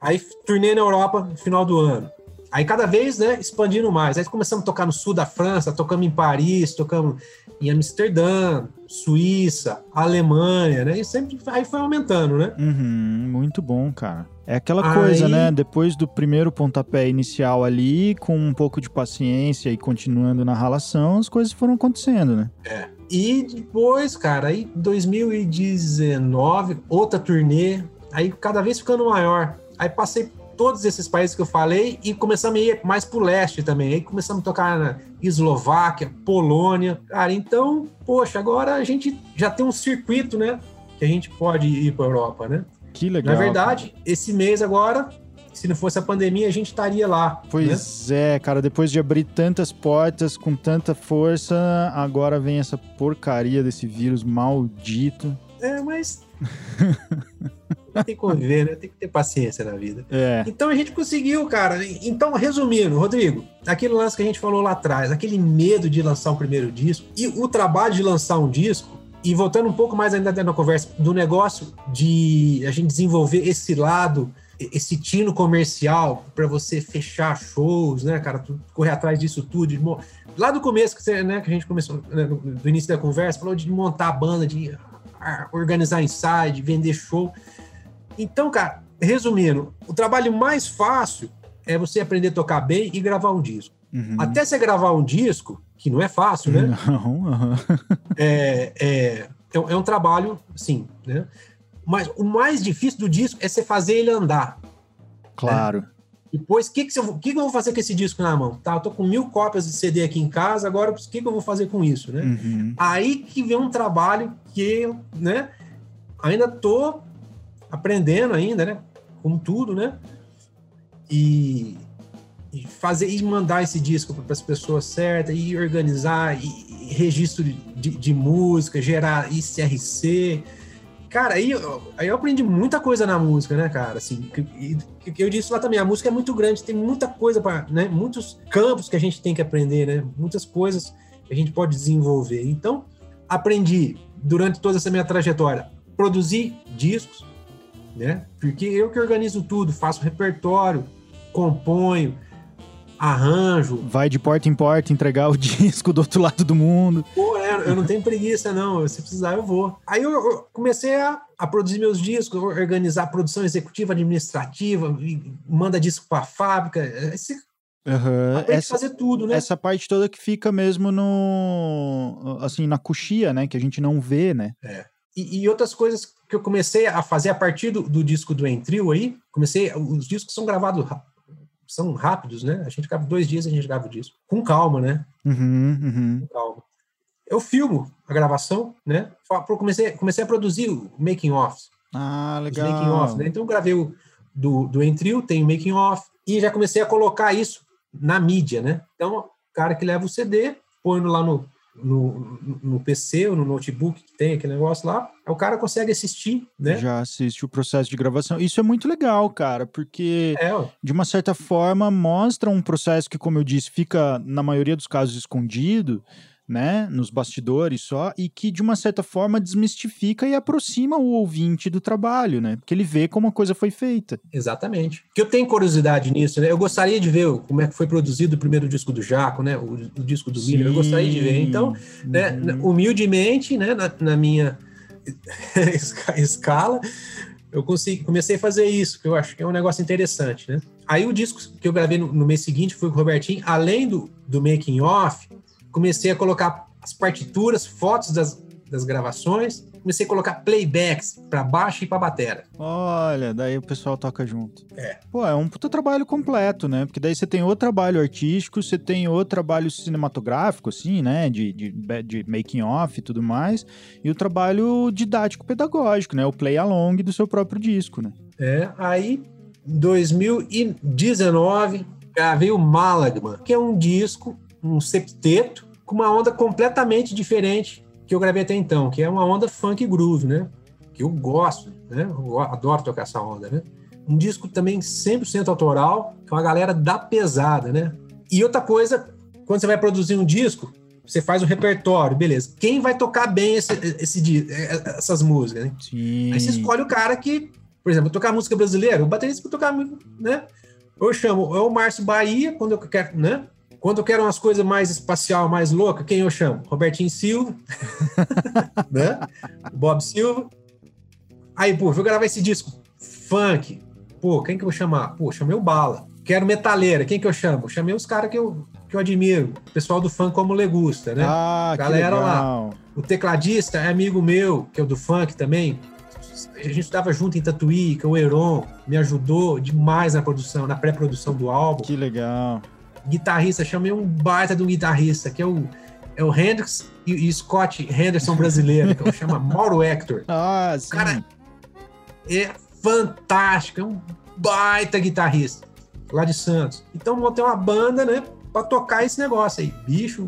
Aí turnei na Europa no final do ano. Aí cada vez, né, expandindo mais. Aí começamos a tocar no sul da França, tocamos em Paris, tocamos em Amsterdã, Suíça, Alemanha, né? E sempre aí foi aumentando, né? Uhum, muito bom, cara. É aquela Aí- coisa, né? Depois do primeiro pontapé inicial ali, com um pouco de paciência e continuando na ralação, as coisas foram acontecendo, né? E depois, cara, aí 2019, outra turnê, aí cada vez ficando maior. Aí passei todos esses países que eu falei e começamos a ir mais pro leste também. Aí começamos a tocar na Eslováquia, Polônia. Cara, então, poxa, agora a gente já tem um circuito, né? Que a gente pode ir pra Europa, né? Que legal. Na verdade, esse mês agora, se não fosse a pandemia, a gente estaria lá. né? Pois é, cara, depois de abrir tantas portas com tanta força, agora vem essa porcaria desse vírus maldito. É, mas. [laughs] tem que conviver, né? Tem que ter paciência na vida. É, Então a gente conseguiu, cara. Então, resumindo, Rodrigo, aquele lance que a gente falou lá atrás, aquele medo de lançar um primeiro disco e o trabalho de lançar um disco, e voltando um pouco mais ainda na conversa, do negócio de a gente desenvolver esse lado, esse tino comercial para você fechar shows, né, cara? Correr atrás disso tudo. Lá do começo, que, você, né, que a gente começou, né, do início da conversa, falou de montar a banda, de organizar ensaio, de vender show. Então, cara, resumindo, o trabalho mais fácil é você aprender a tocar bem e gravar um disco. uhum. Até você gravar um disco, que não é fácil, né? Não, aham. É, é, é, um- é um trabalho, sim, né? Mas o mais difícil do disco é você fazer ele andar. claro. Depois, o que, que, eu- que que eu vou fazer com esse disco na mão? Tá, eu tô com mil cópias de CD aqui em casa, agora o que, que eu vou fazer com isso, né? Uhum. Aí que vem um trabalho que né, ainda tô aprendendo ainda, né, como tudo, né, e, e fazer e mandar esse disco para as pessoas certas e organizar e, e registro de, de, música, gerar ICRC. Cara, aí, aí eu aprendi muita coisa na música, né, cara? Assim, e, eu disse lá também, a música é muito grande, tem muita coisa para, né, muitos campos que a gente tem que aprender, né? Muitas coisas que a gente pode desenvolver. Então, aprendi durante toda essa minha trajetória produzir discos, né? Porque eu que organizo tudo, faço repertório, componho, arranjo. Vai de porta em porta entregar o [laughs] disco do outro lado do mundo. Pô, né, eu não tenho preguiça, não. Se precisar, eu vou. Aí eu, comecei a, a produzir meus discos, organizar produção executiva, administrativa, manda disco para fábrica. Esse, a Essa, fazer tudo, né? essa parte toda que fica mesmo no. Assim, na coxia, né? Que a gente não vê, né? E, e outras coisas que eu comecei a fazer a partir do, do disco do Entril aí, comecei, os discos são gravados, ra- são rápidos, né? A gente grava dois dias, a gente grava o disco. Com calma, né? Uhum, uhum. Com calma. Eu filmo a gravação, né? Comecei, comecei a produzir o making off, Ah, os making legal. off, né? Então eu gravei o do, do Entril, tem o making off, e já comecei a colocar isso na mídia, né? Então, o cara que leva o CD, põe lá no, no, no PC ou no notebook que tem aquele negócio lá, o cara consegue assistir, né? Já assiste o processo de gravação. Isso é muito legal, cara, porque É, de uma certa forma mostra um processo que, como eu disse, fica na maioria dos casos escondido, né, nos bastidores só, e que de uma certa forma desmistifica e aproxima o ouvinte do trabalho, né? Porque ele vê como a coisa foi feita. Exatamente. Que eu tenho curiosidade nisso, né? Eu gostaria de ver como é que foi produzido o primeiro disco do Jaco, né? O, o disco do Miller. Eu gostaria de ver. Então, né, Uhum. humildemente, né, na, na minha [laughs] esca- escala, eu consegui, comecei a fazer isso, que eu acho que é um negócio interessante, né? Aí o disco que eu gravei no, no mês seguinte foi com o Robertinho, além do, do making off, comecei a colocar as partituras, fotos das, das gravações, comecei a colocar playbacks para baixo e para batera. Olha, daí o pessoal toca junto. É. Pô, é um puta trabalho completo, né? Porque daí você tem o trabalho artístico, você tem o trabalho cinematográfico, assim, né? De, de, de making off e tudo mais, e o trabalho didático-pedagógico, né? O play along do seu próprio disco, né? É, aí, em 2019, gravei o Malagma, que é um disco, um septeto, com uma onda completamente diferente que eu gravei até então, que é uma onda funk groove, né? Que eu gosto, né? Eu adoro tocar essa onda, né? Um disco também 100% autoral, com a galera da pesada, né? E outra coisa, quando você vai produzir um disco, você faz o repertório, beleza. Quem vai tocar bem esse, esse, di- essas músicas, né? Sim. Aí você escolhe o cara que, por exemplo, tocar música brasileira, o baterista para tocar, né? Eu chamo, é o Márcio Bahia, quando eu quero, né? Quando eu quero umas coisas mais espacial, mais louca, quem eu chamo? Robertinho Silva, [laughs] né? Bob Silva. Aí, pô, vou gravar esse disco funk. Pô, quem que eu vou chamar? Pô, chamei o Bala. Quero metaleira, quem que eu chamo? Chamei os caras que eu, que eu admiro. O pessoal do funk como Legusta, né? Ah, Galera que lá. legal. O tecladista é amigo meu, que é o do funk também. A gente estava junto em Tatuí, que é o Heron, me ajudou demais na produção, na pré-produção do álbum. Que legal. Guitarrista, chamei um baita de um guitarrista, que é o, é o Hendrix e, e Scott Henderson brasileiro, que chama [laughs] Mauro Hector. Ah, sim. Cara, É fantástico, é um baita guitarrista, lá de Santos. Então montei uma banda, né, pra tocar esse negócio aí. Bicho,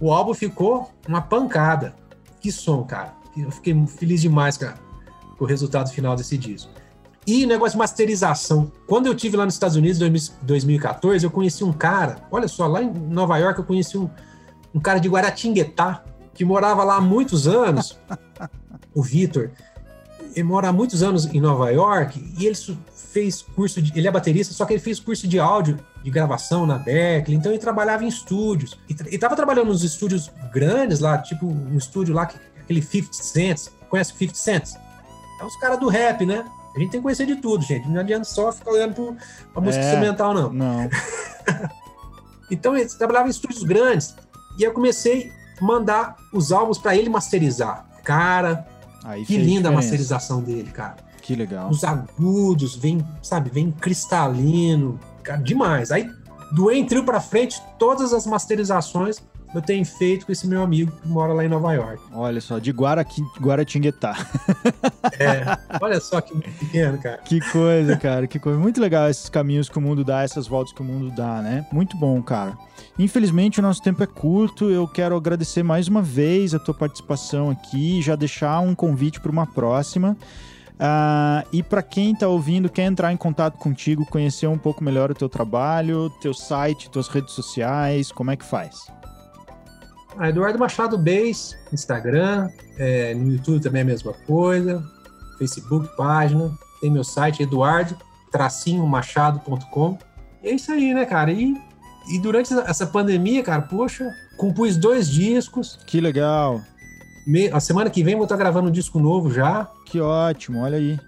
o, o álbum ficou uma pancada. Que som, cara. Eu fiquei feliz demais, cara, com o resultado final desse disco. E negócio de masterização. Quando eu tive lá nos Estados Unidos em 2014, eu conheci um cara, olha só, lá em Nova York eu conheci um, um cara de Guaratinguetá, que morava lá há muitos anos, o Vitor. Ele mora há muitos anos em Nova York e ele fez curso de. Ele é baterista, só que ele fez curso de áudio, de gravação na Berkeley, então ele trabalhava em estúdios. E estava trabalhando nos estúdios grandes lá, tipo um estúdio lá, que- aquele 50 Cents. Conhece o 50 Cents? É os caras do rap, né? A gente tem que conhecer de tudo, gente. Não adianta só ficar olhando pro- pra música É. instrumental, não. Não. [laughs] Então ele trabalhava em estúdios grandes. E eu comecei a mandar os álbuns para ele masterizar. Cara, Aí que linda a diferença. masterização dele, cara. Que legal. Os agudos, vem, sabe, vem cristalino, cara, demais. Aí, do Entril pra frente, todas as masterizações eu tenho feito com esse meu amigo que mora lá em Nova York. Olha só, de Guaraqui, Guaratinguetá. É, olha só que pequeno, cara. Que coisa, cara, que coisa. Muito legal esses caminhos que o mundo dá, essas voltas que o mundo dá, né? Muito bom, cara. Infelizmente, o nosso tempo é curto. Eu quero agradecer mais uma vez a tua participação aqui, já deixar um convite para uma próxima. Ah, e para quem tá ouvindo, quer entrar em contato contigo, conhecer um pouco melhor o teu trabalho, teu site, tuas redes sociais, como é que faz? Ah, Eduardo Machado Base, Instagram, é, no YouTube também é a mesma coisa, Facebook, página, tem meu site, eduardo-machado.com. E é isso aí, né, cara? E, e durante essa pandemia, cara, poxa, compus dois discos. Que legal, Me- A semana que vem eu vou estar gravando um disco novo já. que ótimo, olha aí.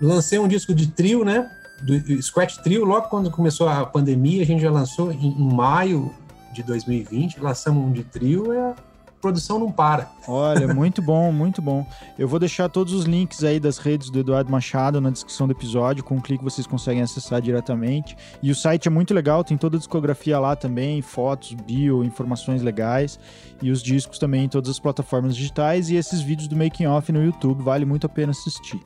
Lancei um disco de trio, né? Do Scratch Trio, logo quando começou a pandemia, a gente já lançou em, em maio de 2020, lançamos um de trio e a produção não para. Olha, [laughs] muito bom, muito bom. Eu vou deixar todos os links aí das redes do Eduardo Machado na descrição do episódio. Com um clique vocês conseguem acessar diretamente. E o site é muito legal, tem toda a discografia lá também, fotos, bio, informações legais. E os discos também em todas as plataformas digitais. E esses vídeos do Making Off no YouTube, vale muito a pena assistir.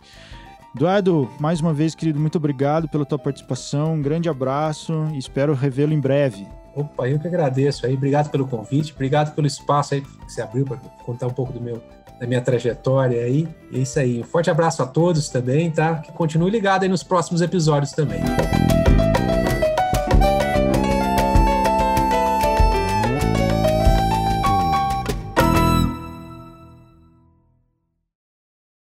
Eduardo, mais uma vez, querido, muito obrigado pela tua participação. Um grande abraço e espero revê-lo em breve. Opa, eu que agradeço aí. Obrigado pelo convite, obrigado pelo espaço aí que você abriu para contar um pouco do meu, da minha trajetória aí. É isso aí. Um forte abraço a todos também, tá? Que continue ligado aí nos próximos episódios também.